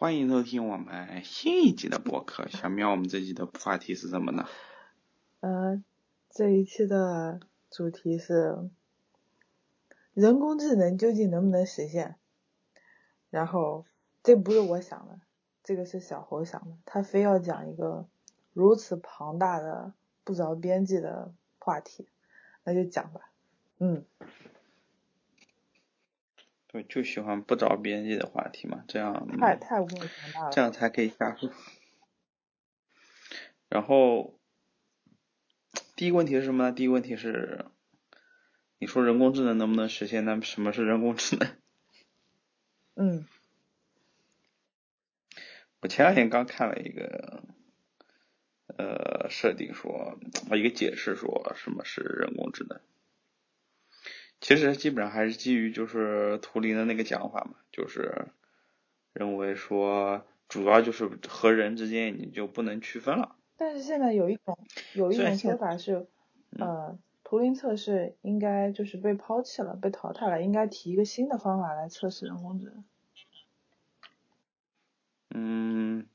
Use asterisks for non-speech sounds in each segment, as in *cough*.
欢迎收听我们新一集的播客。小喵，我们这集的话题是什么呢？呃，这一期的主题是人工智能究竟能不能实现？然后这不是我想的，这个是小侯想的，他非要讲一个如此庞大的、不着边际的话题，那就讲吧。嗯。对，就喜欢不着边际的话题嘛，这样太太无了，这样才可以下说。然后第一个问题是什么呢？第一个问题是，你说人工智能能不能实现？那什么是人工智能？*laughs* 嗯，我前两天刚看了一个呃设定说，一个解释说什么是人工智能。其实基本上还是基于就是图灵的那个讲法嘛，就是认为说主要就是和人之间你就不能区分了。但是现在有一种有一种说法是，呃，图灵测试应该就是被抛弃了，被淘汰了，应该提一个新的方法来测试人工智能。嗯，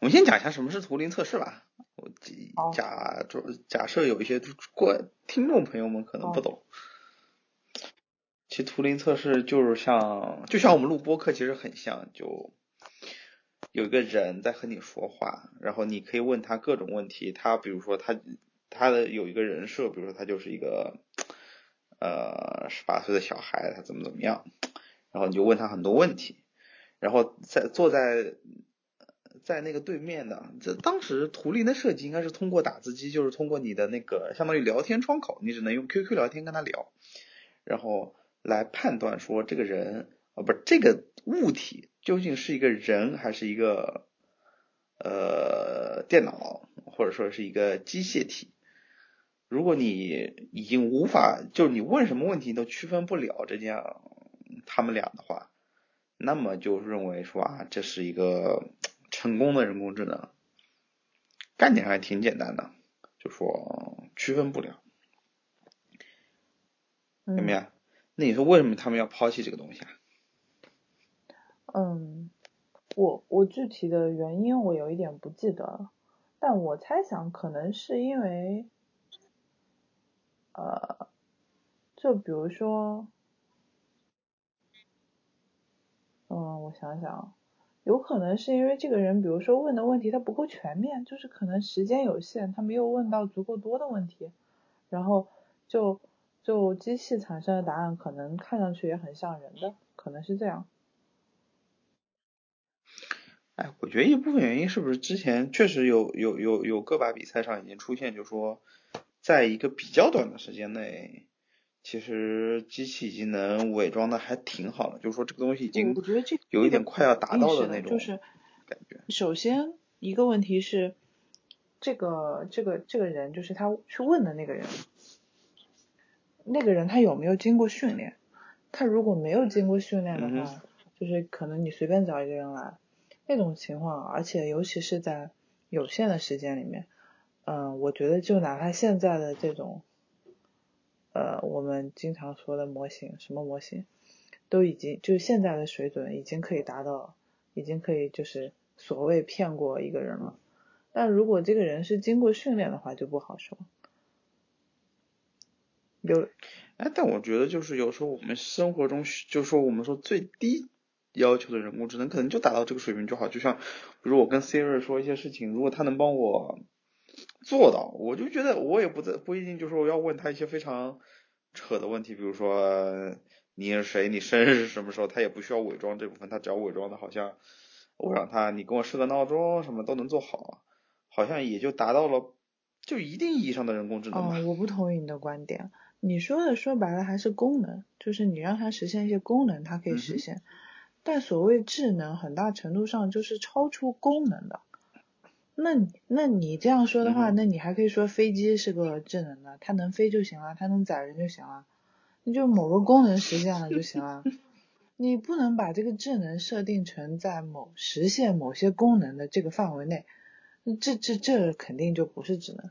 我们先讲一下什么是图灵测试吧。我假就假设有一些过听众朋友们可能不懂。其实图灵测试就是像，就像我们录播课其实很像，就有一个人在和你说话，然后你可以问他各种问题，他比如说他他的有一个人设，比如说他就是一个呃十八岁的小孩，他怎么怎么样，然后你就问他很多问题，然后在坐在在那个对面的，这当时图灵的设计应该是通过打字机，就是通过你的那个相当于聊天窗口，你只能用 QQ 聊天跟他聊，然后。来判断说这个人啊，不是这个物体究竟是一个人还是一个呃电脑或者说是一个机械体。如果你已经无法，就是你问什么问题都区分不了这样他们俩的话，那么就认为说啊，这是一个成功的人工智能。概念还挺简单的，就说区分不了，有没有？那你说为什么他们要抛弃这个东西啊？嗯，我我具体的原因我有一点不记得了，但我猜想可能是因为，呃，就比如说，嗯，我想想，有可能是因为这个人，比如说问的问题他不够全面，就是可能时间有限，他没有问到足够多的问题，然后就。就机器产生的答案可能看上去也很像人的，可能是这样。哎，我觉得一部分原因是不是之前确实有有有有个把比赛上已经出现，就说在一个比较短的时间内，其实机器已经能伪装的还挺好了，就是说这个东西已经我觉得这有一点快要达到的那种就是感觉。首先一个问题是，这个这个这个人就是他去问的那个人。那个人他有没有经过训练？他如果没有经过训练的话，就是可能你随便找一个人来，那种情况，而且尤其是在有限的时间里面，嗯，我觉得就哪怕现在的这种，呃，我们经常说的模型，什么模型，都已经就是现在的水准已经可以达到，已经可以就是所谓骗过一个人了。但如果这个人是经过训练的话，就不好说。有，哎，但我觉得就是有时候我们生活中，就是说我们说最低要求的人工智能，可能就达到这个水平就好。就像，比如我跟 Siri 说一些事情，如果他能帮我做到，我就觉得我也不在不一定就是我要问他一些非常扯的问题，比如说你是谁，你生日是什么时候，他也不需要伪装这部分，他只要伪装的好像我让他你给我设个闹钟，什么都能做好，好像也就达到了就一定意义上的人工智能哦。我不同意你的观点。你说的说白了还是功能，就是你让它实现一些功能，它可以实现。但所谓智能，很大程度上就是超出功能的。那那你这样说的话，那你还可以说飞机是个智能的，它能飞就行了，它能载人就行了，那就某个功能实现了就行了。*laughs* 你不能把这个智能设定成在某实现某些功能的这个范围内，这这这肯定就不是智能。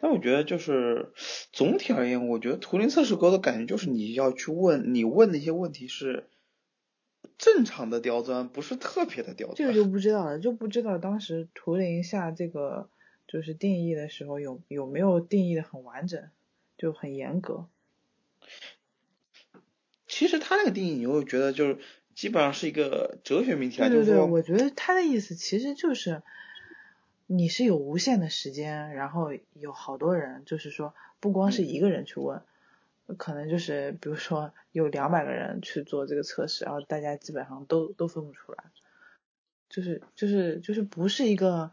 那我觉得就是总体而言，我觉得图灵测试给我的感觉就是你要去问，你问的一些问题是正常的刁钻，不是特别的刁钻。这个就不知道了，就不知道当时图灵下这个就是定义的时候有有没有定义的很完整，就很严格。其实他那个定义，你会觉得就是基本上是一个哲学命题啊，就是说，我觉得他的意思其实就是你是有无限的时间，然后有好多人，就是说不光是一个人去问。可能就是比如说有两百个人去做这个测试，然后大家基本上都都分不出来，就是就是就是不是一个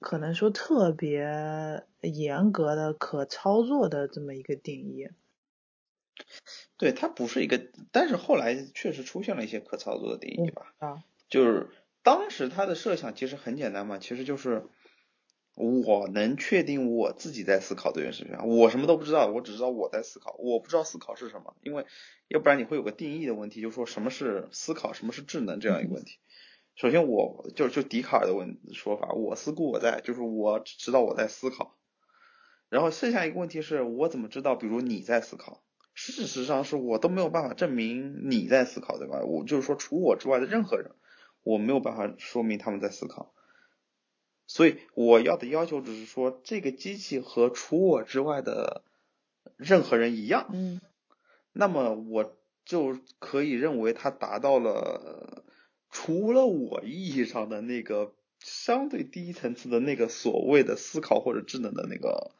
可能说特别严格的可操作的这么一个定义。对，它不是一个，但是后来确实出现了一些可操作的定义吧。啊。就是当时他的设想其实很简单嘛，其实就是。我能确定我自己在思考这件事情，我什么都不知道，我只知道我在思考，我不知道思考是什么，因为要不然你会有个定义的问题，就是说什么是思考，什么是智能这样一个问题。首先，我就就笛卡尔的问说法，我思故我在，就是我只知道我在思考。然后剩下一个问题是我怎么知道，比如你在思考，事实上是我都没有办法证明你在思考，对吧？我就是说，除我之外的任何人，我没有办法说明他们在思考。所以我要的要求只是说，这个机器和除我之外的任何人一样，嗯，那么我就可以认为它达到了除了我意义上的那个相对低层次的那个所谓的思考或者智能的那个，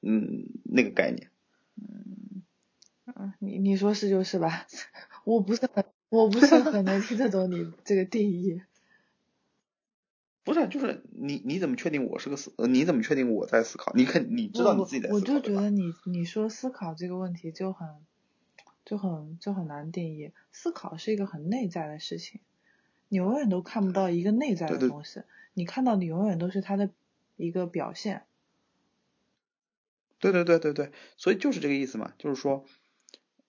嗯，那个概念。嗯，嗯，你你说是就是吧？我不是很，我不是很能听得懂你这个定义。*laughs* 不是，就是你你怎么确定我是个思？你怎么确定我在思考？你肯你知道你自己在思考我就觉得你你说思考这个问题就很就很就很难定义。思考是一个很内在的事情，你永远都看不到一个内在的东西，你看到的永远都是它的一个表现。对对对对对，所以就是这个意思嘛，就是说。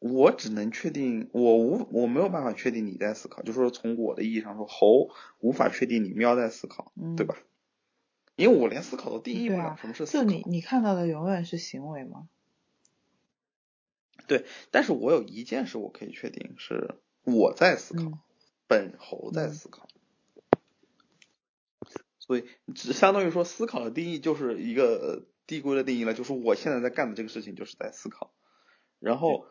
我只能确定，我无我没有办法确定你在思考，就是说从我的意义上说，猴无法确定你喵在思考，对吧？因为我连思考都定义不了什么是思考。就你你看到的永远是行为吗？对，但是我有一件事我可以确定是我在思考，本猴在思考，所以只相当于说思考的定义就是一个递归的定义了，就是我现在在干的这个事情就是在思考，然后。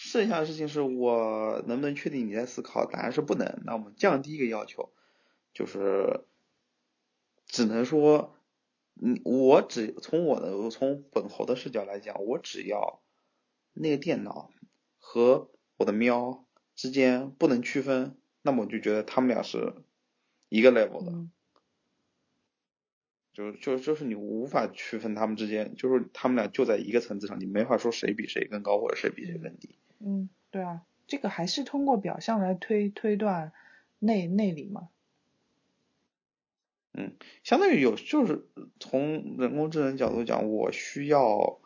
剩下的事情是我能不能确定你在思考？答案是不能。那我们降低一个要求，就是只能说，你我只从我的从本侯的视角来讲，我只要那个电脑和我的喵之间不能区分，那么我就觉得他们俩是一个 level 的。就就就是你无法区分他们之间，就是他们俩就在一个层次上，你没法说谁比谁更高或者谁比谁更低。嗯，对啊，这个还是通过表象来推推断内内里嘛。嗯，相当于有就是从人工智能角度讲，我需要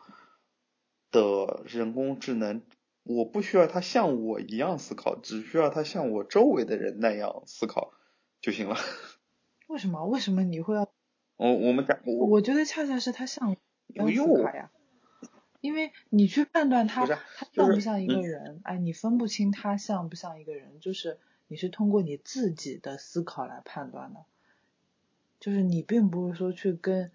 的人工智能，我不需要它像我一样思考，只需要它像我周围的人那样思考就行了。*laughs* 为什么？为什么你会要？我我们讲，我觉得恰恰是它像一样思考呀。因为你去判断他他像不像一个人，哎，你分不清他像不像一个人，就是你是通过你自己的思考来判断的，就是你并不是说去跟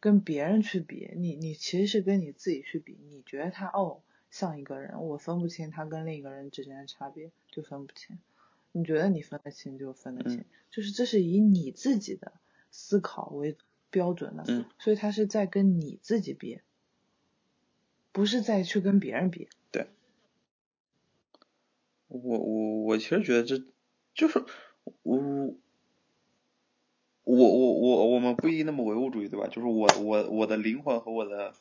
跟别人去比，你你其实是跟你自己去比，你觉得他哦像一个人，我分不清他跟另一个人之间的差别，就分不清，你觉得你分得清就分得清，就是这是以你自己的思考为标准的，所以他是在跟你自己比。不是再去跟别人比。对。我我我其实觉得这就是我我我我我们不一定那么唯物主义对吧？就是我我我的灵魂和我的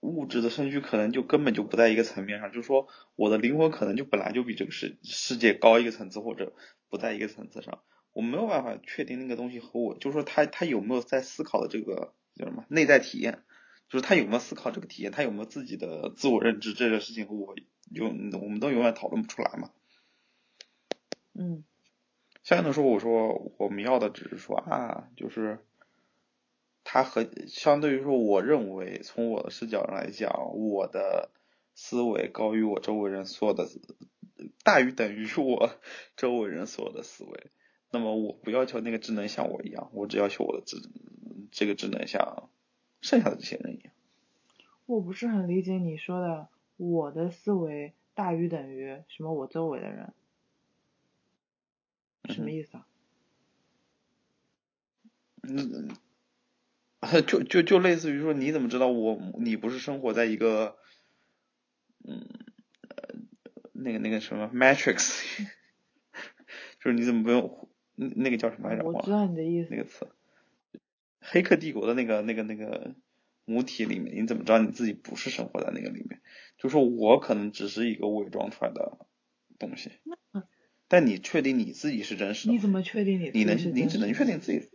物质的身躯可能就根本就不在一个层面上，就是说我的灵魂可能就本来就比这个世世界高一个层次或者不在一个层次上，我没有办法确定那个东西和我，就是说他他有没有在思考的这个叫什么内在体验。就是他有没有思考这个体验，他有没有自己的自我认知，这个事情我永我们都永远讨论不出来嘛。嗯，相应的说，我说我们要的只是说啊，就是他和相对于说，我认为从我的视角上来讲，我的思维高于我周围人所有的大于等于我 *laughs* 周围人所有的思维，那么我不要求那个智能像我一样，我只要求我的智这个智能像剩下的这些人一样。我不是很理解你说的，我的思维大于等于什么？我周围的人，什么意思啊？嗯，就就就类似于说，你怎么知道我你不是生活在一个，嗯，呃，那个那个什么 Matrix，*laughs* 就是你怎么不用那个叫什么来着？我知道你的意思。那个词，黑客帝国的那个那个那个。母体里面，你怎么知道你自己不是生活在那个里面？就说我可能只是一个伪装出来的东西，但你确定你自己是真实的？你怎么确定你？你能，你只能确定自己是。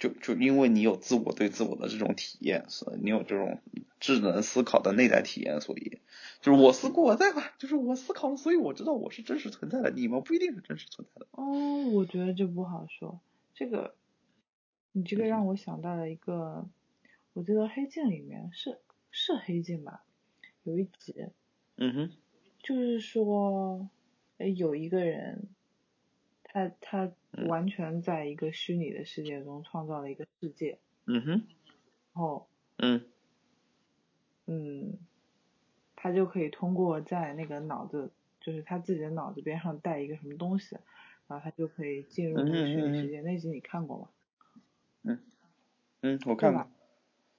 就就因为你有自我对自我的这种体验，所以你有这种智能思考的内在体验，所以就是我思故我在吧，就是我思考了，所以我知道我是真实存在的。你们不一定是真实存在的。哦，我觉得这不好说，这个，你这个让我想到了一个。我记得黑镜里面是是黑镜吧，有一集，嗯哼，就是说，哎，有一个人，他他完全在一个虚拟的世界中创造了一个世界，嗯哼，然后，嗯，嗯，他就可以通过在那个脑子，就是他自己的脑子边上带一个什么东西，然后他就可以进入那个虚拟世界。那集你看过吗？嗯，嗯，我看过。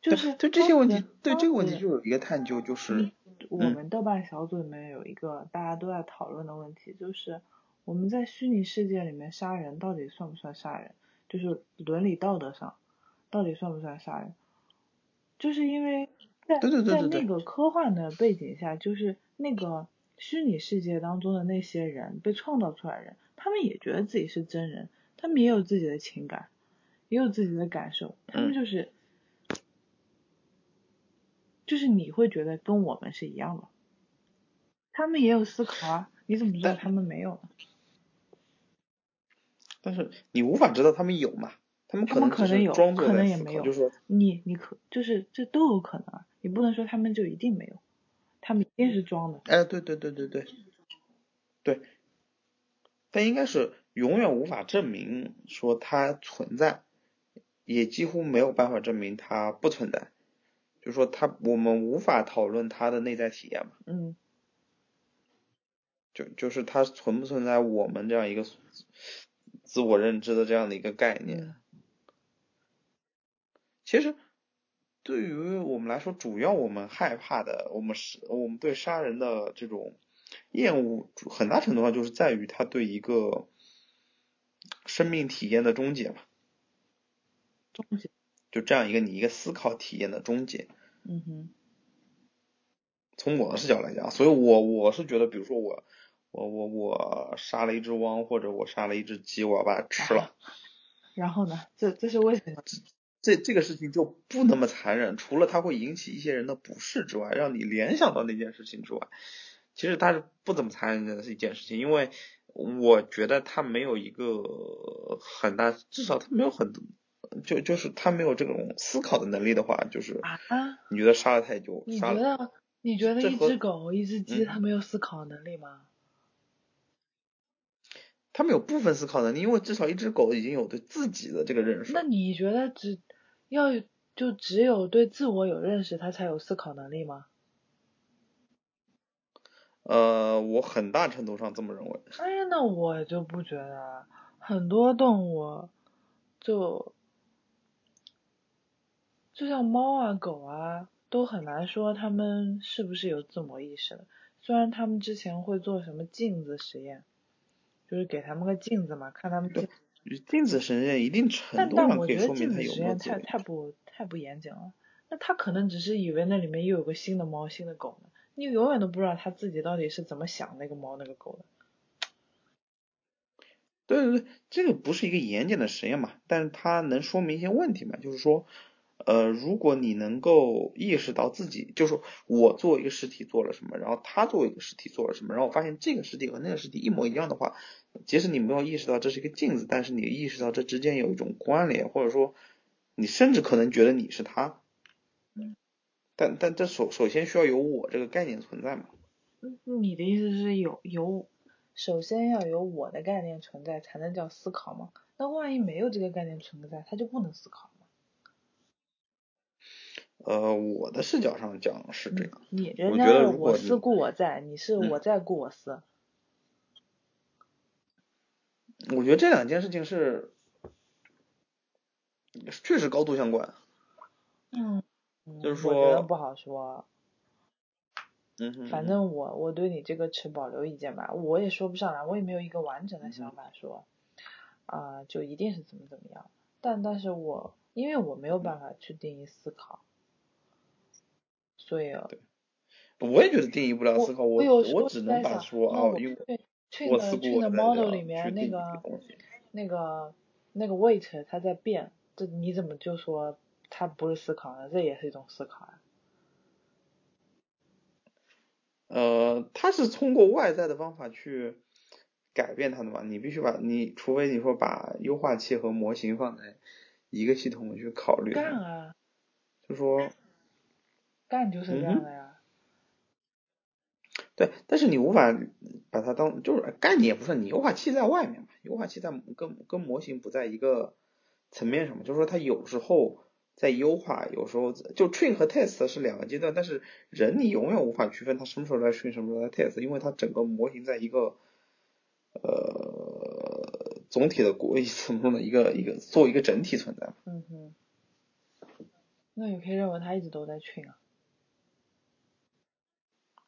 就 *laughs* 是对这些问题，对这个问题就有一个探究，就是我们豆瓣小组里面有一个大家都在讨论的问题，就是我们在虚拟世界里面杀人到底算不算杀人？就是伦理道德上到底算不算杀人？就是因为在在那个科幻的背景下，就是那个虚拟世界当中的那些人被创造出来人，他们也觉得自己是真人，他们也有自己的情感，也有自己的感受，他们就是。就是你会觉得跟我们是一样的，他们也有思考啊，你怎么知道他们没有呢？但是你无法知道他们有嘛？他们可能可能有，可能也没有。就是说，你你可就是这都有可能啊，你不能说他们就一定没有，他们一定是装的。哎，对对对对对，对，但应该是永远无法证明说它存在，也几乎没有办法证明它不存在。就说它，我们无法讨论它的内在体验嘛。嗯。就就是它存不存在我们这样一个自我认知的这样的一个概念。其实，对于我们来说，主要我们害怕的，我们是我们对杀人的这种厌恶，很大程度上就是在于他对一个生命体验的终结嘛。终结。就这样一个你一个思考体验的终结。嗯哼。从我的视角来讲，所以我我是觉得，比如说我我我我杀了一只汪，或者我杀了一只鸡，我要把它吃了。然后呢？这这是为什么？这这个事情就不那么残忍，除了它会引起一些人的不适之外，让你联想到那件事情之外，其实它是不怎么残忍的是一件事情，因为我觉得它没有一个很大，至少它没有很多。就就是他没有这种思考的能力的话，就是啊，你觉得杀了他也就你觉得你觉得一只狗一只鸡它没有思考能力吗？他们有部分思考能力，因为至少一只狗已经有对自己的这个认识。那你觉得只要就只有对自我有认识，它才有思考能力吗？呃，我很大程度上这么认为。哎，那我就不觉得，很多动物就。就像猫啊、狗啊，都很难说它们是不是有自我意识的。虽然他们之前会做什么镜子实验，就是给他们个镜子嘛，看他们镜镜子实验一定程度上可以说明它有实验太太不太不严谨了。那他可能只是以为那里面又有个新的猫、新的狗呢。你永远都不知道他自己到底是怎么想那个猫、那个狗的。对对对，这个不是一个严谨的实验嘛，但是它能说明一些问题嘛，就是说。呃，如果你能够意识到自己，就是我作为一个实体做了什么，然后他作为一个实体做了什么，然后我发现这个实体和那个实体一模一样的话，即使你没有意识到这是一个镜子，但是你意识到这之间有一种关联，或者说你甚至可能觉得你是他，但但这首首先需要有我这个概念存在嘛？你的意思是有有，首先要有我的概念存在才能叫思考吗？那万一没有这个概念存在，他就不能思考吗？呃，我的视角上讲是这样。你人家是我思故我在，你是我在故我思。我觉得这两件事情是确实高度相关。嗯。就是说。我觉得不好说。嗯反正我我对你这个持保留意见吧，我也说不上来，我也没有一个完整的想法说，啊，就一定是怎么怎么样。但但是我因为我没有办法去定义思考，对。我也觉得定义不了思考，我我只能把说啊，因为。我思故我在。model 里面那个那个那个 weight 它在变，这你怎么就说它不是思考呢？这也是一种思考啊。呃，它是通过外在的方法去改变它的嘛？你必须把你，除非你说把优化器和模型放在一个系统去考虑。干啊！就说。干就是这样的呀。对，但是你无法把它当就是干你也不是你优化器在外面嘛？优化器在跟跟模型不在一个层面上嘛？就是说它有时候。在优化，有时候就 train 和 test 是两个阶段，但是人你永远无法区分它什么时候在 train，什么时候在 test，因为它整个模型在一个呃总体的过 *laughs* 怎么说呢？一个一个做一个整体存在。嗯哼。那你可以认为它一直都在 train 啊？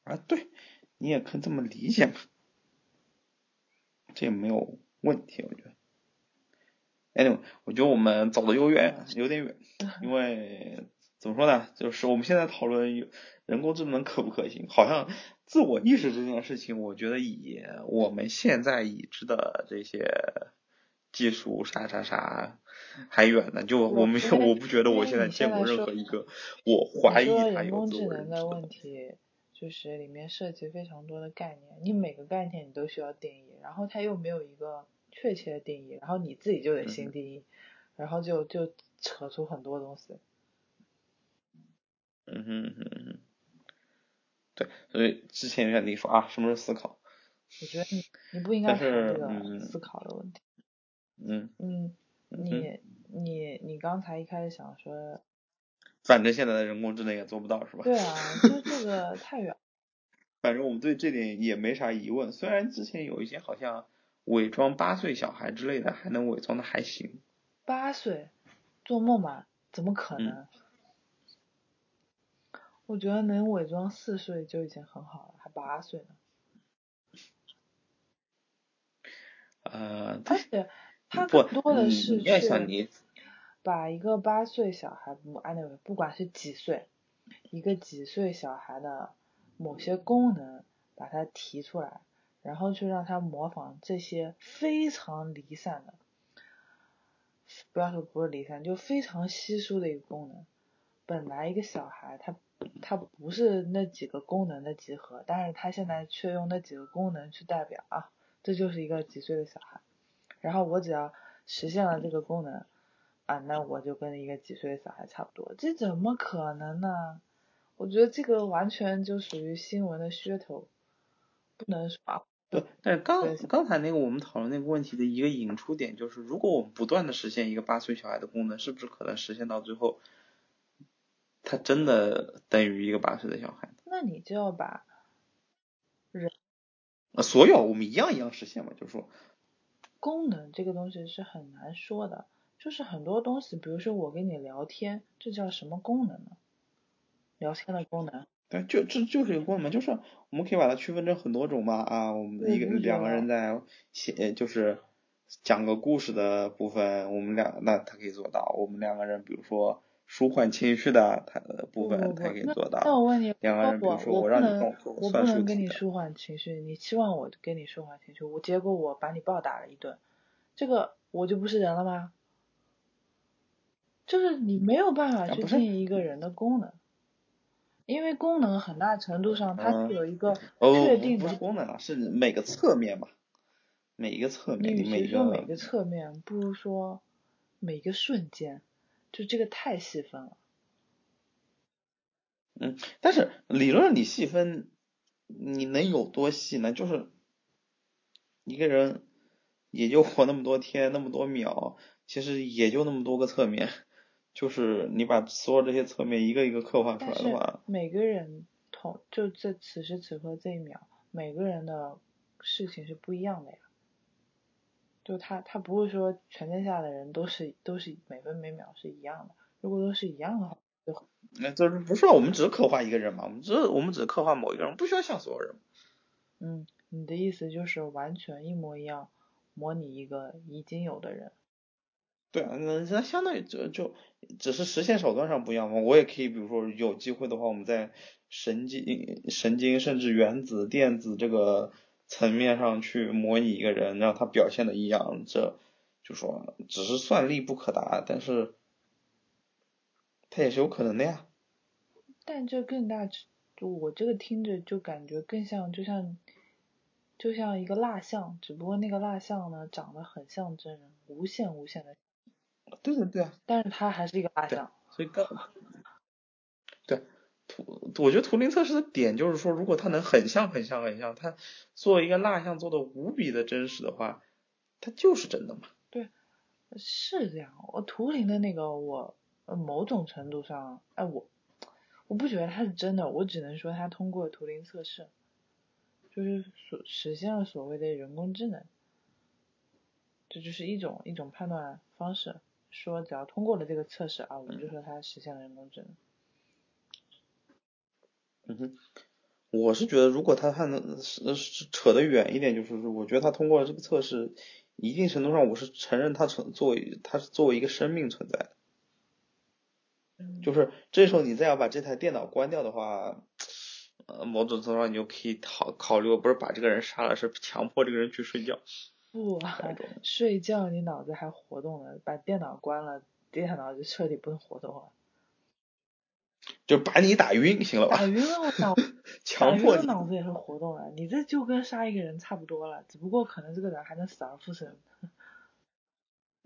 啊，对，你也可以这么理解嘛，这也没有问题，我觉得。anyway，我觉得我们走的有远，有点远，*laughs* 因为怎么说呢，就是我们现在讨论人工智能可不可行，好像自我意识这件事情，我觉得以我们现在已知的这些技术啥啥啥还远呢。就我没有我不觉得我现在见过任何一个，我怀疑它有自我人的问题，就是里面涉及非常多的概念，你每个概念你都需要定义，然后它又没有一个。确切的定义，然后你自己就得新定义，然后就就扯出很多东西。嗯哼嗯哼，对，所以之前跟你说啊，什么是思考？我觉得你你不应该谈这个思考的问题。嗯。嗯，你你你刚才一开始想说，反正现在的人工智能也做不到是吧？对啊，就这个太远。*laughs* 反正我们对这点也没啥疑问，虽然之前有一些好像。伪装八岁小孩之类的，还能伪装的还行。八岁，做梦吧？怎么可能？*laughs* 我觉得能伪装四岁就已经很好了，还八岁呢。呃，而且他更多的是去把一个八岁小孩，不，anyway，不管是几岁，一个几岁小孩的某些功能，把它提出来。然后去让他模仿这些非常离散的，不要说不是离散，就非常稀疏的一个功能。本来一个小孩他他不是那几个功能的集合，但是他现在却用那几个功能去代表啊，这就是一个几岁的小孩。然后我只要实现了这个功能啊，那我就跟一个几岁的小孩差不多。这怎么可能呢？我觉得这个完全就属于新闻的噱头，不能说。对，但是刚刚才那个我们讨论那个问题的一个引出点就是，如果我们不断的实现一个八岁小孩的功能，是不是可能实现到最后，他真的等于一个八岁的小孩？那你就要把人，所有我们一样一样实现嘛，就是说，功能这个东西是很难说的，就是很多东西，比如说我跟你聊天，这叫什么功能呢？聊天的功能。对，就这就是一个功能，就是我们可以把它区分成很多种嘛啊，我们一个两个人在写就是讲个故事的部分，我们俩那他可以做到，我们两个人比如说舒缓情绪的他的部分，他可以做到。那我问你，两个人比如说我让你动作我不能跟你舒缓情绪，你期望我跟你舒缓情绪，我结果我把你暴打了一顿，这个我就不是人了吗？就是你没有办法去定义一个人的功能。因为功能很大程度上它是有一个确定的，不是功能啊，是每个侧面吧，每一个侧面，你与其说每个侧面，不如说每个瞬间，就这个太细分了。嗯，但是理论上你细分，你能有多细呢？就是一个人也就活那么多天，那么多秒，其实也就那么多个侧面。就是你把所有这些侧面一个一个刻画出来的话，每个人同就在此时此刻这一秒，每个人的事情是不一样的呀。就他他不会说全天下的人都是都是每分每秒是一样的，如果都是一样的话，就那这不是我们只是刻画一个人嘛？我们只我们只刻画某一个人，不需要像所有人。嗯，你的意思就是完全一模一样，模拟一个已经有的人。对啊，那那相当于就就只是实现手段上不一样嘛。我也可以，比如说有机会的话，我们在神经、神经甚至原子、电子这个层面上去模拟一个人，让他表现的一样，这就说只是算力不可达，但是他也是有可能的呀。但这更大，就我这个听着就感觉更像，就像就像一个蜡像，只不过那个蜡像呢长得很像真人，无限无限的。对对对啊，但是它还是一个蜡像，所以刚，对图，我觉得图灵测试的点就是说，如果它能很像很像很像，它做一个蜡像做的无比的真实的话，它就是真的嘛。对，是这样。我图灵的那个，我某种程度上，哎，我我不觉得它是真的，我只能说它通过图灵测试，就是所实现了所谓的人工智能，这就是一种一种判断方式。说只要通过了这个测试啊，我们就说它实现了人工智能。嗯哼，我是觉得如果他还能是扯得远一点，就是我觉得他通过了这个测试，一定程度上我是承认他存作为他是作为一个生命存在的。就是这时候你再要把这台电脑关掉的话，呃，某种程度上你就可以考考虑，不是把这个人杀了，是强迫这个人去睡觉。不 *laughs* *laughs* 睡觉你脑子还活动呢，把电脑关了，电脑就彻底不能活动了。就把你打晕，行了吧？打晕了，我脑，*laughs* 强迫脑子也是活动了。你这就跟杀一个人差不多了，只不过可能这个人还能死而复生。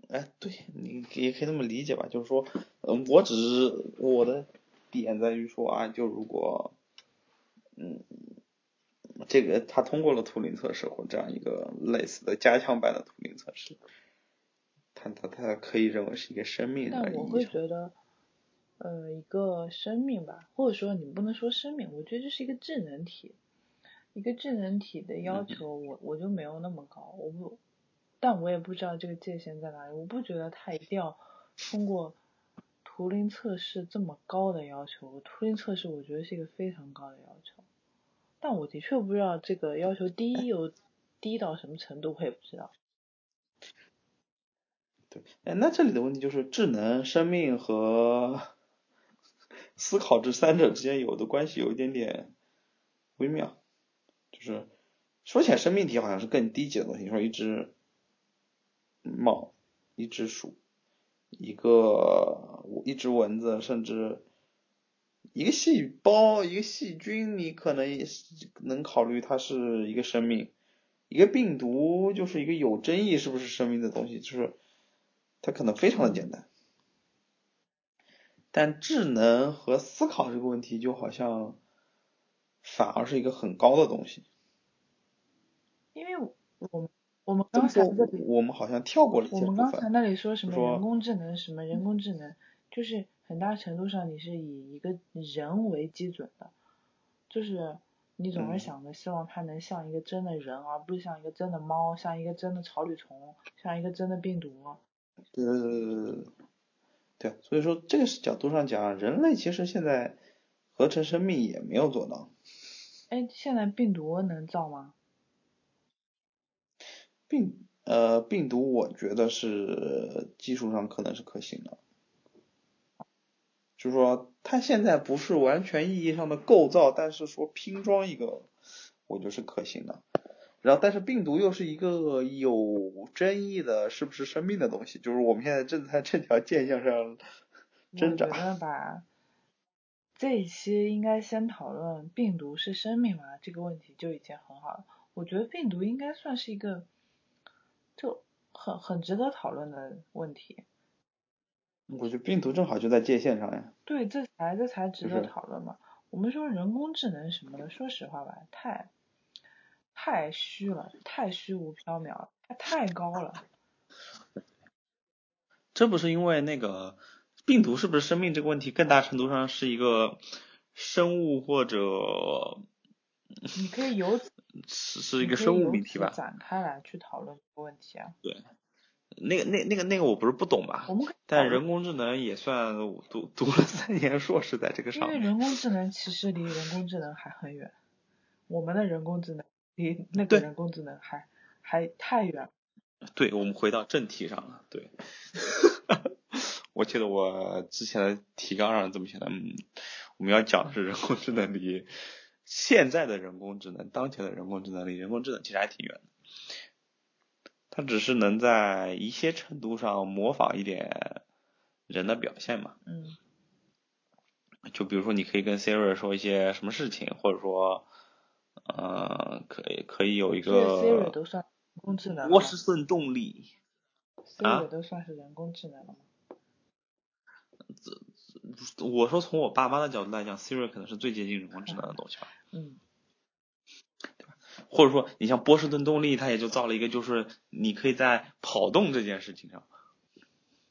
哎，对你也可以这么理解吧，就是说，嗯，我只是我的点在于说啊，就如果，嗯。这个他通过了图灵测试或这样一个类似的加强版的图灵测试，他他他可以认为是一个生命。但我会觉得，呃，一个生命吧，或者说你不能说生命，我觉得这是一个智能体，一个智能体的要求，我我就没有那么高，我不，但我也不知道这个界限在哪里，我不觉得他一定要通过图灵测试这么高的要求，图灵测试我觉得是一个非常高的要求。但我的确不知道这个要求低 *laughs* 有低到什么程度，我也不知道。*laughs* 对，哎，那这里的问题就是智能、生命和 *laughs* 思考这三者之间有的关系有一点点微妙。就是说起来，生命体好像是更低级的东西，说一只猫、一只鼠、一个一只蚊子，甚至。一个细胞，一个细菌，你可能也能考虑它是一个生命。一个病毒就是一个有争议是不是生命的东西，就是它可能非常的简单。但智能和思考这个问题就好像反而是一个很高的东西。因为我我们刚才我们好像跳过了我们刚才那里说什么人工智能，什么人工智能，就是。很大程度上，你是以一个人为基准的，就是你总是想着希望它能像一个真的人，而不是像一个真的猫，像一个真的草履虫，像一个真的病毒。对对对对对对，所以说这个角度上讲，人类其实现在合成生命也没有做到。哎，现在病毒能造吗？病呃病毒，我觉得是技术上可能是可行的。就是说，它现在不是完全意义上的构造，但是说拼装一个，我觉得是可行的。然后，但是病毒又是一个有争议的，是不是生命的东西？就是我们现在正在这条界线上挣扎。我觉得吧，这一期应该先讨论病毒是生命吗？这个问题就已经很好了。我觉得病毒应该算是一个，就很很值得讨论的问题。我觉得病毒正好就在界限上呀。对，这才这才值得讨论嘛。我们说人工智能什么的，说实话吧，太太虚了，太虚无缥缈了，它太高了。这不是因为那个病毒是不是生命这个问题，更大程度上是一个生物或者你可以由是是一个生物命题吧？展开来去讨论这个问题啊。对。那个那那个那个我不是不懂吧？我们但人工智能也算读读了三年硕士在这个上面。因为人工智能其实离人工智能还很远，我们的人工智能离那个人工智能还还太远。对，我们回到正题上了。对，*laughs* 我记得我之前的提纲上这么写的，嗯，我们要讲的是人工智能离现在的人工智能，当前的人工智能离人工智能其实还挺远的。它只是能在一些程度上模仿一点人的表现嘛。嗯。就比如说，你可以跟 Siri 说一些什么事情，或者说，呃，可以可以有一个。Siri 都算人工智能。波士顿动力。Siri 都算是人工智能了吗？这，我说从我爸妈的角度来讲，Siri 可能是最接近人工智能的东西吧。嗯。或者说，你像波士顿动力，它也就造了一个，就是你可以在跑动这件事情上，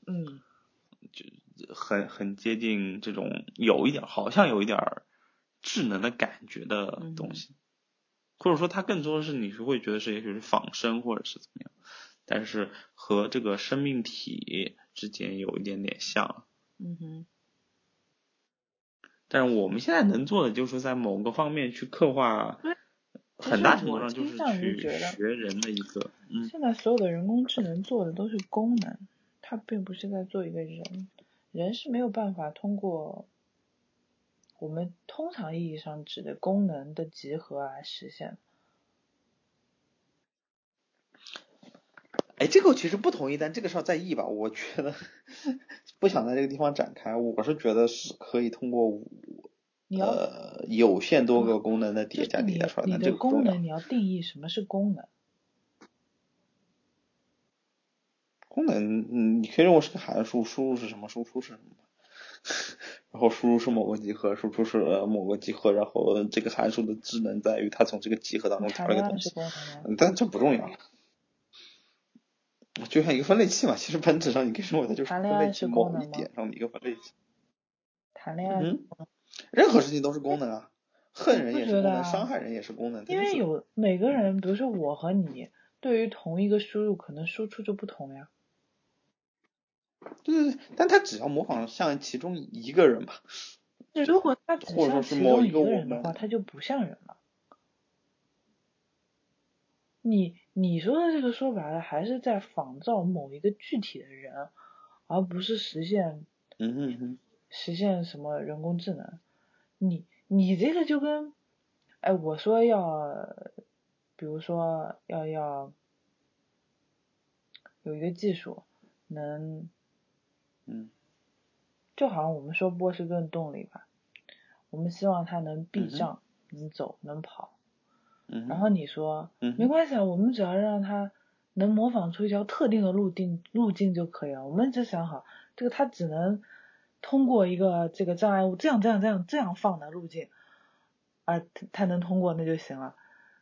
嗯，就很很接近这种有一点，好像有一点智能的感觉的东西，或者说它更多的是你是会觉得是也许是仿生或者是怎么样，但是和这个生命体之间有一点点像，嗯哼，但是我们现在能做的就是在某个方面去刻画。很大程度上就是去学人的一个。现在所有的人工智能做的都是功能，它并不是在做一个人，人是没有办法通过我们通常意义上指的功能的集合来实现。哎，这个我其实不同意，但这个事儿在意吧？我觉得 *laughs* 不想在这个地方展开。我是觉得是可以通过。呃，有限多个功能的叠加叠加出来的。这个功能你要定义什么是功能？功能，嗯，你可以认为是个函数，输入是什么，输出是什么。然后输入是某个集合，输出是某个集合，然后这个函数的智能在于它从这个集合当中挑一个东西。但这不重要。就像一个分类器嘛，其实本质上你可以认为它就是分类器某一点上的一个分类器。谈恋爱。嗯。任何事情都是功能啊，恨人也是功能，伤害人也是功能。因为有每个人，比如说我和你，对于同一个输入，可能输出就不同呀。对对对，但他只要模仿像其中一个人吧。如果他只像其中一个人的话，他就不像人了。你你说的这个说白了，还是在仿造某一个具体的人，而不是实现。嗯嗯嗯。实现什么人工智能？你你这个就跟，哎，我说要，比如说要要有一个技术能，嗯，就好像我们说波士顿动力吧，我们希望它能避障、能走、能跑，嗯，然后你说，没关系啊，我们只要让它能模仿出一条特定的路径路径就可以了，我们只想好这个它只能。通过一个这个障碍物这样这样这样这样放的路径，啊，它能通过那就行了，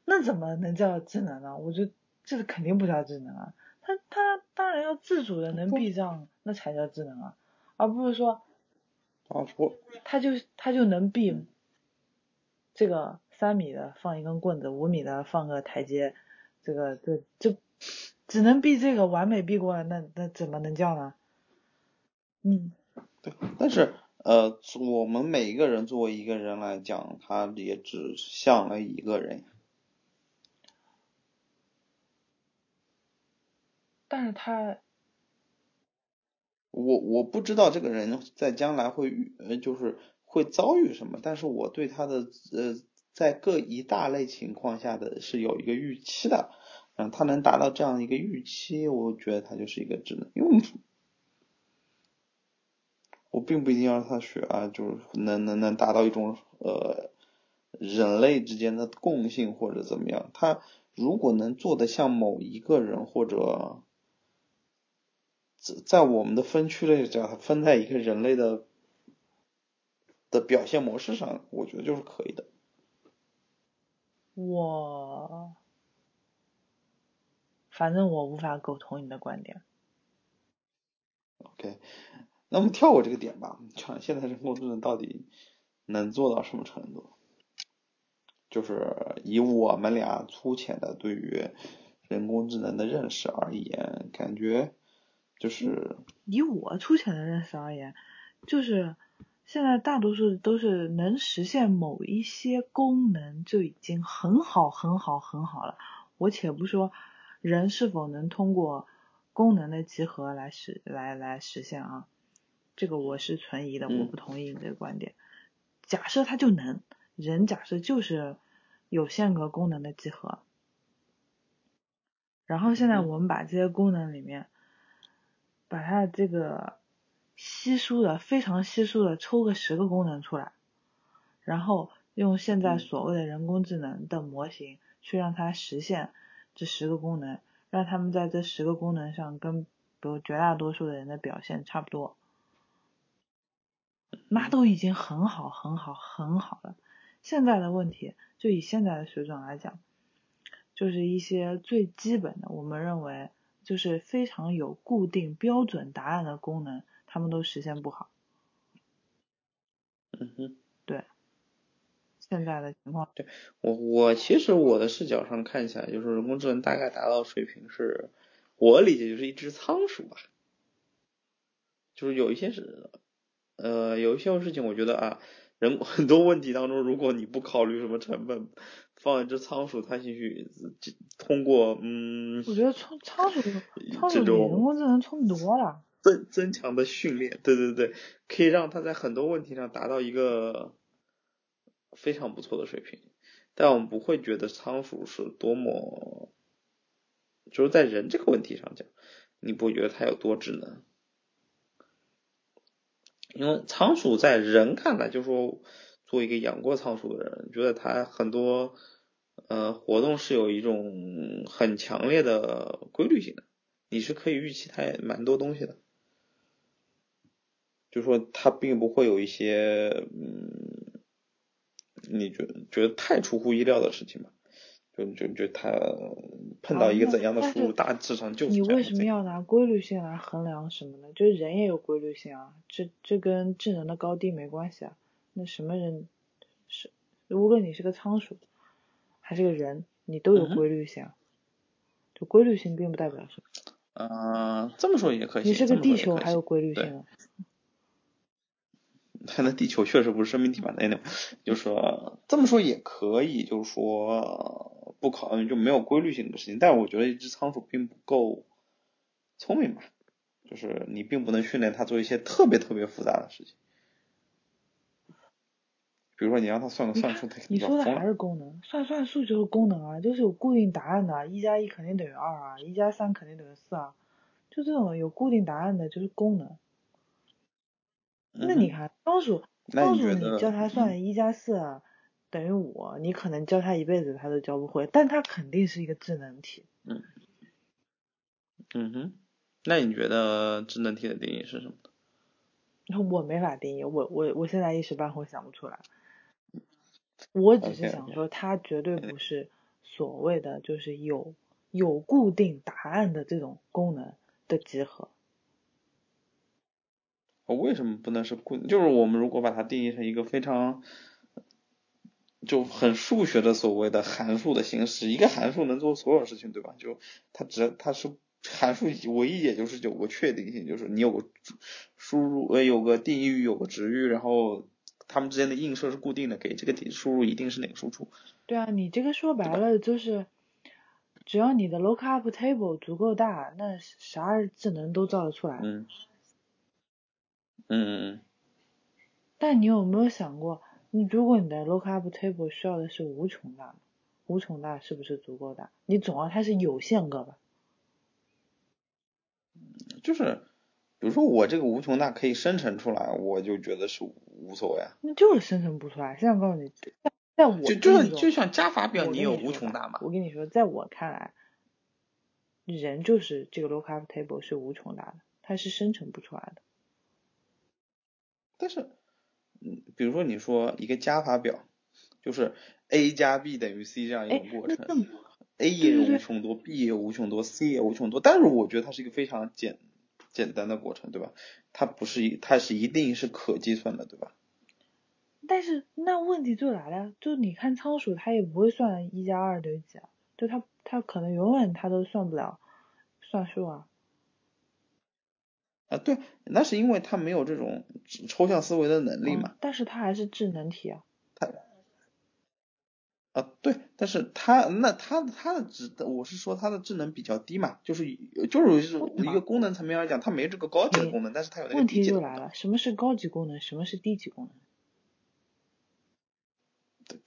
那怎么能叫智能呢？我觉得这个肯定不叫智能啊，它它当然要自主的能避障，那才叫智能啊，而不是说，啊我，它就它就能避，这个三米的放一根棍子，五米的放个台阶，这个这就只能避这个完美避过，那那怎么能叫呢？嗯。对，但是呃，我们每一个人作为一个人来讲，他也只像了一个人。但是他，我我不知道这个人在将来会遇呃，就是会遭遇什么，但是我对他的呃，在各一大类情况下的是有一个预期的，嗯，他能达到这样一个预期，我觉得他就是一个智能，因为。我并不一定要让他学啊，就是能能能达到一种呃人类之间的共性或者怎么样。他如果能做的像某一个人或者在在我们的分区类讲，分在一个人类的的表现模式上，我觉得就是可以的。我，反正我无法苟同你的观点。OK，那我们跳过这个点吧，看现在人工智能到底能做到什么程度？就是以我们俩粗浅的对于人工智能的认识而言，感觉就是以我粗浅的认识而言，就是现在大多数都是能实现某一些功能就已经很好很好很好了。我且不说人是否能通过功能的集合来实来来实现啊，这个我是存疑的，我不同意你这个观点。假设它就能，人假设就是有限个功能的集合。然后现在我们把这些功能里面，把它这个稀疏的非常稀疏的抽个十个功能出来，然后用现在所谓的人工智能的模型去让它实现这十个功能，让他们在这十个功能上跟比如绝大多数的人的表现差不多，那都已经很好很好很好了。现在的问题就以现在的水准来讲。就是一些最基本的，我们认为就是非常有固定标准答案的功能，他们都实现不好。嗯哼，对，现在的情况。对我，我其实我的视角上看起来，就是人工智能大概达到水平是，我理解就是一只仓鼠吧。就是有一些是，呃，有一些事情，我觉得啊。人 *laughs* 很多问题当中，如果你不考虑什么成本，放一只仓鼠，它兴许通过嗯，我觉得仓仓鼠仓鼠比人工智能聪明多了。增增强的训练，对对对，可以让它在很多问题上达到一个非常不错的水平。但我们不会觉得仓鼠是多么，就是在人这个问题上讲，你不会觉得它有多智能。因为仓鼠在人看来，就说做一个养过仓鼠的人，觉得它很多呃活动是有一种很强烈的规律性的，你是可以预期它蛮多东西的，就说它并不会有一些嗯，你觉觉得太出乎意料的事情吧？就就就他碰到一个怎样的输入，大致上就你为什么要拿规律性来衡量什么呢？就是人也有规律性啊，这这跟智能的高低没关系啊。那什么人是，无论你是个仓鼠还是个人，你都有规律性。就规律性并不代表什么。嗯，这么说也可以。你是个地球还有规律性。他 *laughs* 那地球确实不是生命体吧？那种，就说这么说也可以，就是说不考虑就没有规律性的事情。但是我觉得一只仓鼠并不够聪明吧，就是你并不能训练它做一些特别特别复杂的事情。比如说你让它算个算术，它你说的还是功能，算算术就是功能啊，就是有固定答案的，一加一肯定等于二啊，一加三肯定等于四啊，就这种有固定答案的就是功能。那你看仓鼠，仓鼠你教它算一加四等于我，你可能教他一辈子他都教不会，但他肯定是一个智能体。嗯，嗯哼，那你觉得智能体的定义是什么？我没法定义，我我我现在一时半会想不出来。我只是想说，它绝对不是所谓的就是有有固定答案的这种功能的集合。为什么不能是固？就是我们如果把它定义成一个非常就很数学的所谓的函数的形式，一个函数能做所有事情，对吧？就它只它是函数，唯一也就是有个确定性，就是你有个输入呃有个定义域，有个值域，然后它们之间的映射是固定的，给这个点输入一定是哪个输出。对啊，你这个说白了就是，只要你的 lookup table 足够大，那啥智能都造得出来。嗯。嗯，但你有没有想过，你如果你的 lookup table 需要的是无穷大，无穷大是不是足够大？你总要它是有限个吧？就是，比如说我这个无穷大可以生成出来，我就觉得是无所谓啊。那就是生成不出来。现在告诉你，在我就就是就像加法表，你有无穷大嘛？我跟你说，在我看来，人就是这个 lookup table 是无穷大的，它是生成不出来的。但是，嗯，比如说你说一个加法表，就是 a 加 b 等于 c 这样一个过程，a 也无穷多，b 也无穷多，c 也无穷多，但是我觉得它是一个非常简简单的过程，对吧？它不是一，它是一定是可计算的，对吧？但是那问题就来了，就你看仓鼠，它也不会算一加二等于几啊，就它它可能永远它都算不了算数啊。啊，对，那是因为它没有这种抽象思维的能力嘛。但是它还是智能体啊。它啊，对，但是它那它它的智，我是说它的智能比较低嘛，就是就是一个功能层面来讲，它没这个高级的功能，但是它有那个问题就来了，什么是高级功能，什么是低级功能？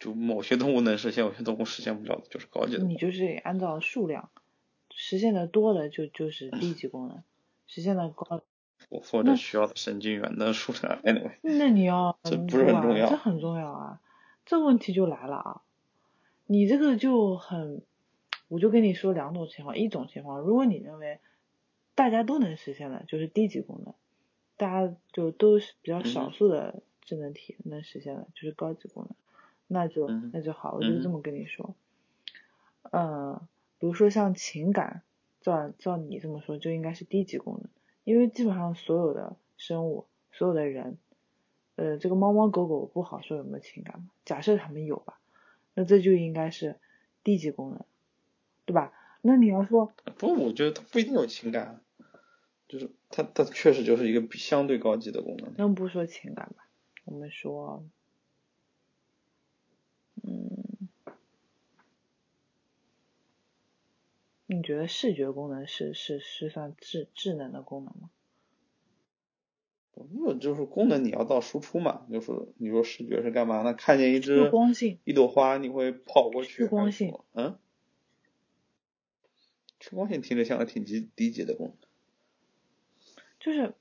就某些动物能实现，有些动物实现不了的，就是高级的。你就是按照数量实现的多的，就就是低级功能；实现的高，或者需要的神经元的数量，anyway。*laughs* 那你要这不是很重要，这很重要啊！这问题就来了啊！你这个就很，我就跟你说两种情况，一种情况，如果你认为大家都能实现的，就是低级功能，大家就都是比较少数的智能体能实现的，就是高级功能。那就那就好，我就这么跟你说，嗯，比如说像情感，照照你这么说，就应该是低级功能，因为基本上所有的生物，所有的人，呃，这个猫猫狗狗不好说有没有情感嘛，假设他们有吧，那这就应该是低级功能，对吧？那你要说，不，我觉得它不一定有情感，就是它它确实就是一个相对高级的功能。那不说情感吧，我们说。嗯，你觉得视觉功能是是是算智智能的功能吗？那就是功能你要到输出嘛，就是你说视觉是干嘛呢？看见一只光性一朵花，你会跑过去。光性，嗯，去光性听着像个挺低低级的功能。就是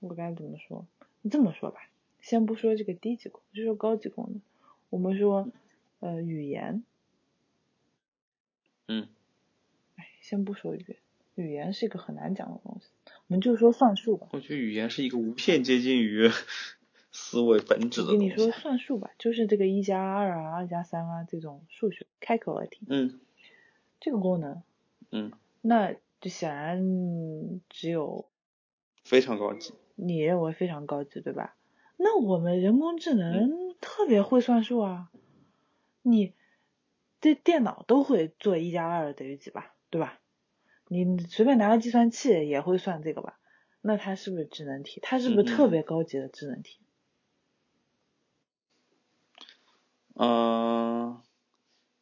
我该怎么说？你这么说吧，先不说这个低级功能，就说高级功能。我们说，呃，语言，嗯，哎，先不说语言，语言是一个很难讲的东西，我们就说算术吧。我觉得语言是一个无限接近于思维本质的东西。跟你说算术吧，就是这个一加二啊，二加三啊这种数学开口题。嗯。这个功能。嗯。那就显然只有。非常高级。你认为非常高级，对吧？那我们人工智能特别会算数啊，你这电脑都会做一加二等于几吧，对吧？你随便拿个计算器也会算这个吧？那它是不是智能体？它是不是特别高级的智能体？嗯，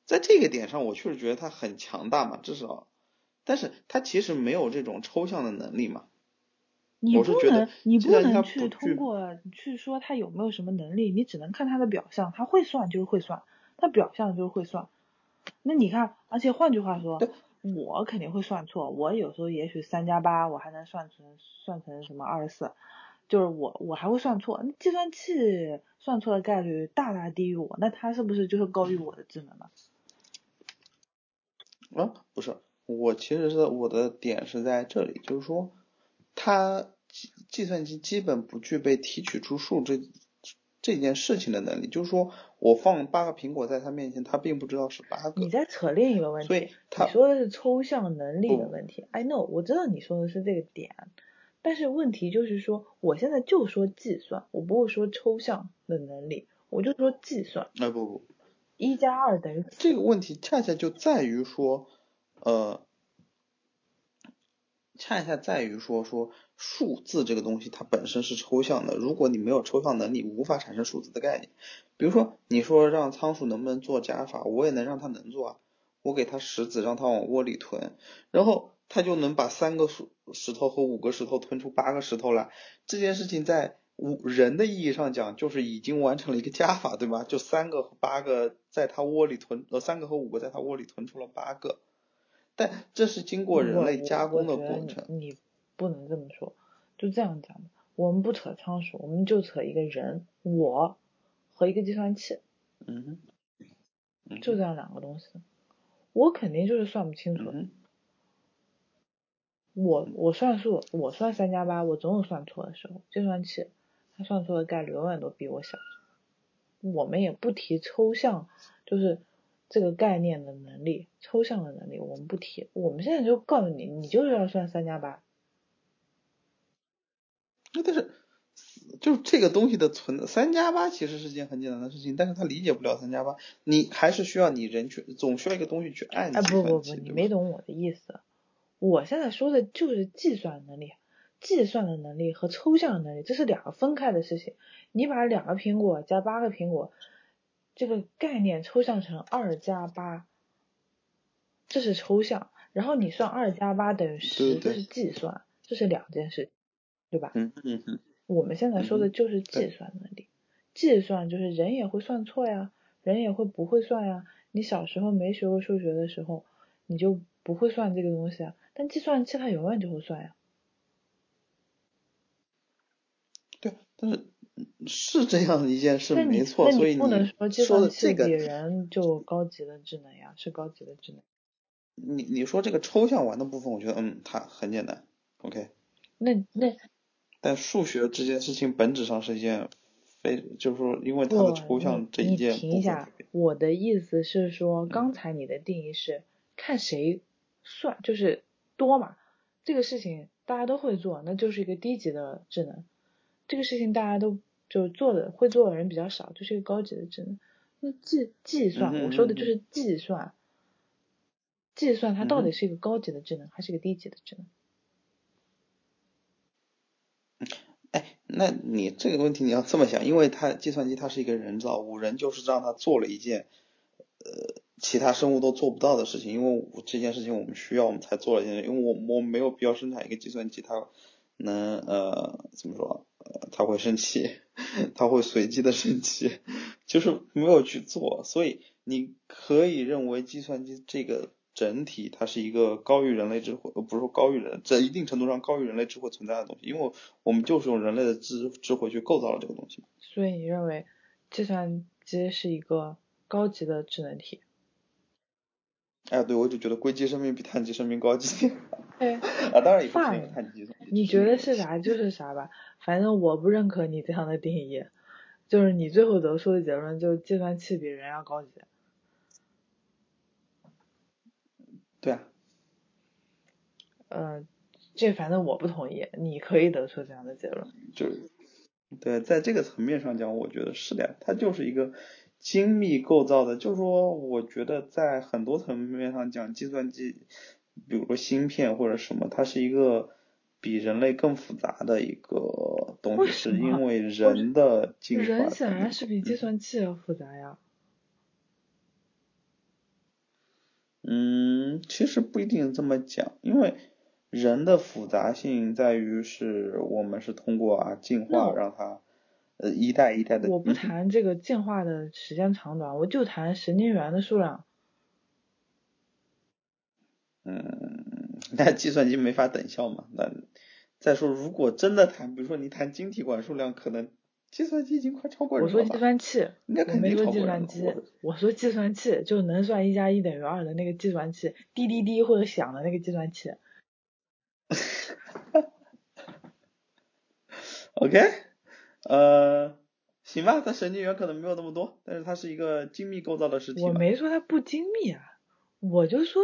在这个点上，我确实觉得它很强大嘛，至少，但是它其实没有这种抽象的能力嘛。你不能，你不能去通过去说他有没有什么能力，你只能看他的表象，他会算就是会算，他表象就是会算。那你看，而且换句话说，我肯定会算错，我有时候也许三加八我还能算成算成什么二十四，就是我我还会算错，那计算器算错的概率大大低于我，那它是不是就是高于我的智能呢？啊，不是，我其实是我的点是在这里，就是说。它计计算机基本不具备提取出数这这件事情的能力，就是说我放八个苹果在他面前，他并不知道是八个。你在扯另一个问题，所以你说的是抽象能力的问题。I know，我知道你说的是这个点，但是问题就是说，我现在就说计算，我不会说抽象的能力，我就说计算。哎不不，一加二等于。这个问题恰恰就在于说，呃。恰恰在于说说数字这个东西它本身是抽象的，如果你没有抽象能力，无法产生数字的概念。比如说你说让仓鼠能不能做加法，我也能让它能做啊。我给它石子，让它往窝里囤，然后它就能把三个石石头和五个石头吞出八个石头来。这件事情在五人的意义上讲，就是已经完成了一个加法，对吧？就三个和八个在它窝里囤，呃，三个和五个在它窝里囤出了八个。但这是经过人类加工的过程。你不能这么说，就这样讲我们不扯仓鼠，我们就扯一个人，我和一个计算器。嗯。就这样两个东西，我肯定就是算不清楚。我我算数，我算三加八，我总有算错的时候。计算器，它算错的概率永远都比我小。我们也不提抽象，就是这个概念的能力，抽象的能力我们不提。我们现在就告诉你，你就是要算三加八。那但是，就是这个东西的存三加八其实是件很简单的事情，但是他理解不了三加八，你还是需要你人去，总需要一个东西去按。哎，不不不，你没懂我的意思。我现在说的就是计算能力，计算的能力和抽象的能力，这是两个分开的事情。你把两个苹果加八个苹果这个概念抽象成二加八，这是抽象，然后你算二加八等于十，这是计算，这是两件事。对吧？嗯嗯嗯。我们现在说的就是计算能力，计算就是人也会算错呀，人也会不会算呀。你小时候没学过数学的时候，你就不会算这个东西啊。但计算器它永远就会算呀。对，但是是这样一件事没错，所以你不能说计算器比人就高级的智能呀，是高级的智能。你你说这个抽象玩的部分，我觉得嗯，它很简单，OK。那那。但数学这件事情本质上是一件非，就是说，因为它的抽象这一件。你停一下，我的意思是说，刚才你的定义是看谁算，就是多嘛。这个事情大家都会做，那就是一个低级的智能。这个事情大家都就做的会做的人比较少，就是一个高级的智能。那计计算，我说的就是计算，计算它到底是一个高级的智能，还是一个低级的智能？哎那你这个问题你要这么想，因为它计算机它是一个人造物，人就是让它做了一件，呃，其他生物都做不到的事情，因为这件事情我们需要，我们才做了一件，因为我我没有必要生产一个计算机，它能呃怎么说，他，会生气，它会随机的生气，就是没有去做，所以你可以认为计算机这个。整体它是一个高于人类智慧，呃，不是说高于人，在一定程度上高于人类智慧存在的东西，因为我们就是用人类的智智慧去构造了这个东西。所以你认为计算机是一个高级的智能体？哎，对，我就觉得硅基生命比碳基生命高级。*laughs* 对。啊，当然也不是碳基。你觉得是啥就是啥吧，反正我不认可你这样的定义，就是你最后得出的结论就是计算器比人要高级。对啊，呃，这反正我不同意，你可以得出这样的结论。就，对，在这个层面上讲，我觉得是的，它就是一个精密构造的。就是说，我觉得在很多层面上讲，计算机，比如说芯片或者什么，它是一个比人类更复杂的一个东西，是因为人的进化。人显然是比计算器要复杂呀。嗯，其实不一定这么讲，因为人的复杂性在于是我们是通过啊进化让它呃一代一代的。我不谈这个进化的时间长短，我就谈神经元的数量。嗯，那计算机没法等效嘛？那再说，如果真的谈，比如说你谈晶体管数量，可能。计算机已经快超过人了。我说计算器，我没说计算机。我说计算器就能算一加一等于二的那个计算器，滴滴滴或者响的那个计算器。*laughs* OK，呃，行吧，它神经元可能没有那么多，但是它是一个精密构造的实体。我没说它不精密啊，我就说。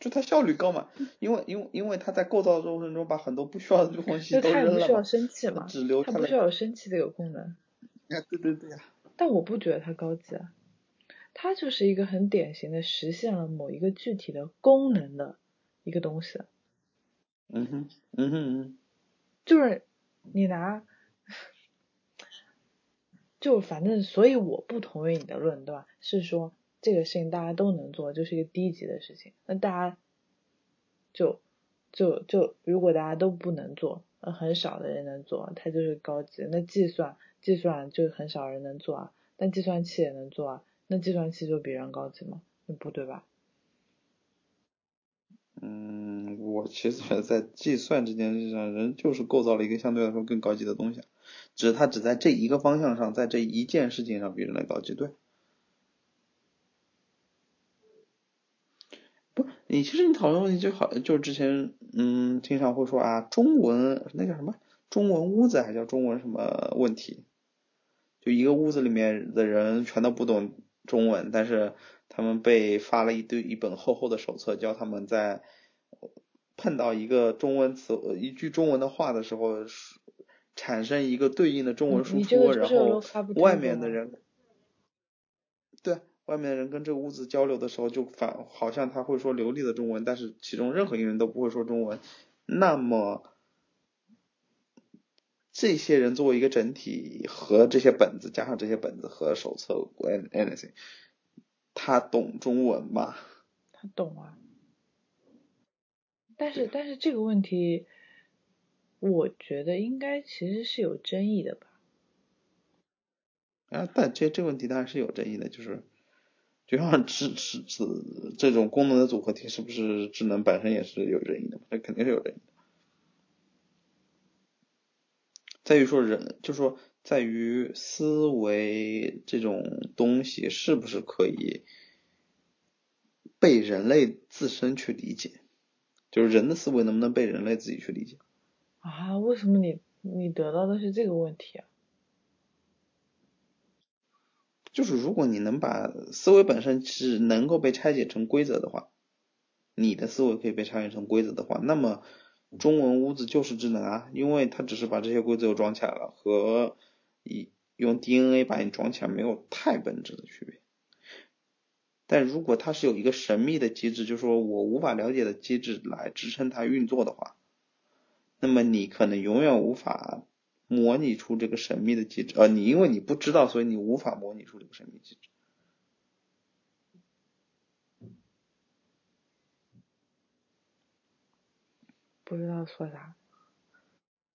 就它效率高嘛，因为因为因为它在构造的过程中把很多不需要的东西都扔了它不需要生气嘛，只留它不需要有生气这个功能。啊，对对对呀。但我不觉得它高级啊，它就是一个很典型的实现了某一个具体的功能的一个东西。嗯哼，嗯哼嗯。就是你拿，就反正所以我不同意你的论断，是说。这个事情大家都能做，就是一个低级的事情。那大家就就就如果大家都不能做，呃，很少的人能做，它就是高级。那计算计算就很少人能做啊，但计算器也能做啊，那计算器就比人高级吗？那不对吧？嗯，我其实觉得在计算这件事上，人就是构造了一个相对来说更高级的东西，只是他只在这一个方向上，在这一件事情上比人类高级，对。不，你其实你讨论问题就好，就是之前嗯经常会说啊，中文那叫什么中文屋子还叫中文什么问题？就一个屋子里面的人全都不懂中文，但是他们被发了一堆一本厚厚的手册，教他们在碰到一个中文词一句中文的话的时候，产生一个对应的中文输出，然后外面的人，对，外面的人跟这个屋子交流的时候，就反好像他会说流利的中文，但是其中任何一个人都不会说中文，那么。这些人作为一个整体和这些本子加上这些本子和手册，anything，他懂中文吗？他懂啊，但是但是这个问题，我觉得应该其实是有争议的吧？啊，但这这问题当然是有争议的，就是就像智智智这种功能的组合体是不是智能本身也是有争议的，这肯定是有争议的。在于说人，就是说在于思维这种东西是不是可以被人类自身去理解？就是人的思维能不能被人类自己去理解？啊？为什么你你得到的是这个问题啊？就是如果你能把思维本身是能够被拆解成规则的话，你的思维可以被拆解成规则的话，那么。中文屋子就是智能啊，因为它只是把这些规则又装起来了，和一用 DNA 把你装起来没有太本质的区别。但如果它是有一个神秘的机制，就是说我无法了解的机制来支撑它运作的话，那么你可能永远无法模拟出这个神秘的机制。呃，你因为你不知道，所以你无法模拟出这个神秘机制。不知道说啥，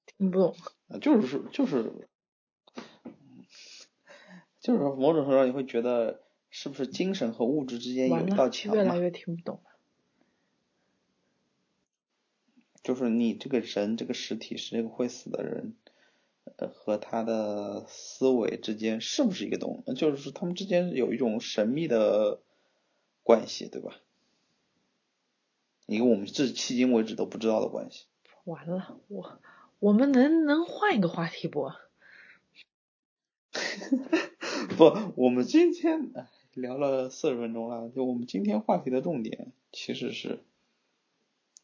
听不懂。啊就是说，就是，就是某种程度上你会觉得，是不是精神和物质之间有一道墙越来越听不懂了。就是你这个人，这个实体是这个会死的人，呃，和他的思维之间是不是一个东？就是说他们之间有一种神秘的关系，对吧？一个我们至迄今为止都不知道的关系。完了，我我们能能换一个话题不？*laughs* 不，我们今天聊了四十分钟了，就我们今天话题的重点其实是，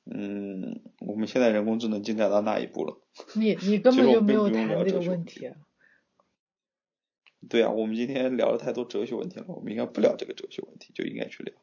嗯，我们现在人工智能进展到那一步了？你你根本就没有谈这个问题。对啊，我们今天聊了太多哲学问题了，我们应该不聊这个哲学问题，就应该去聊。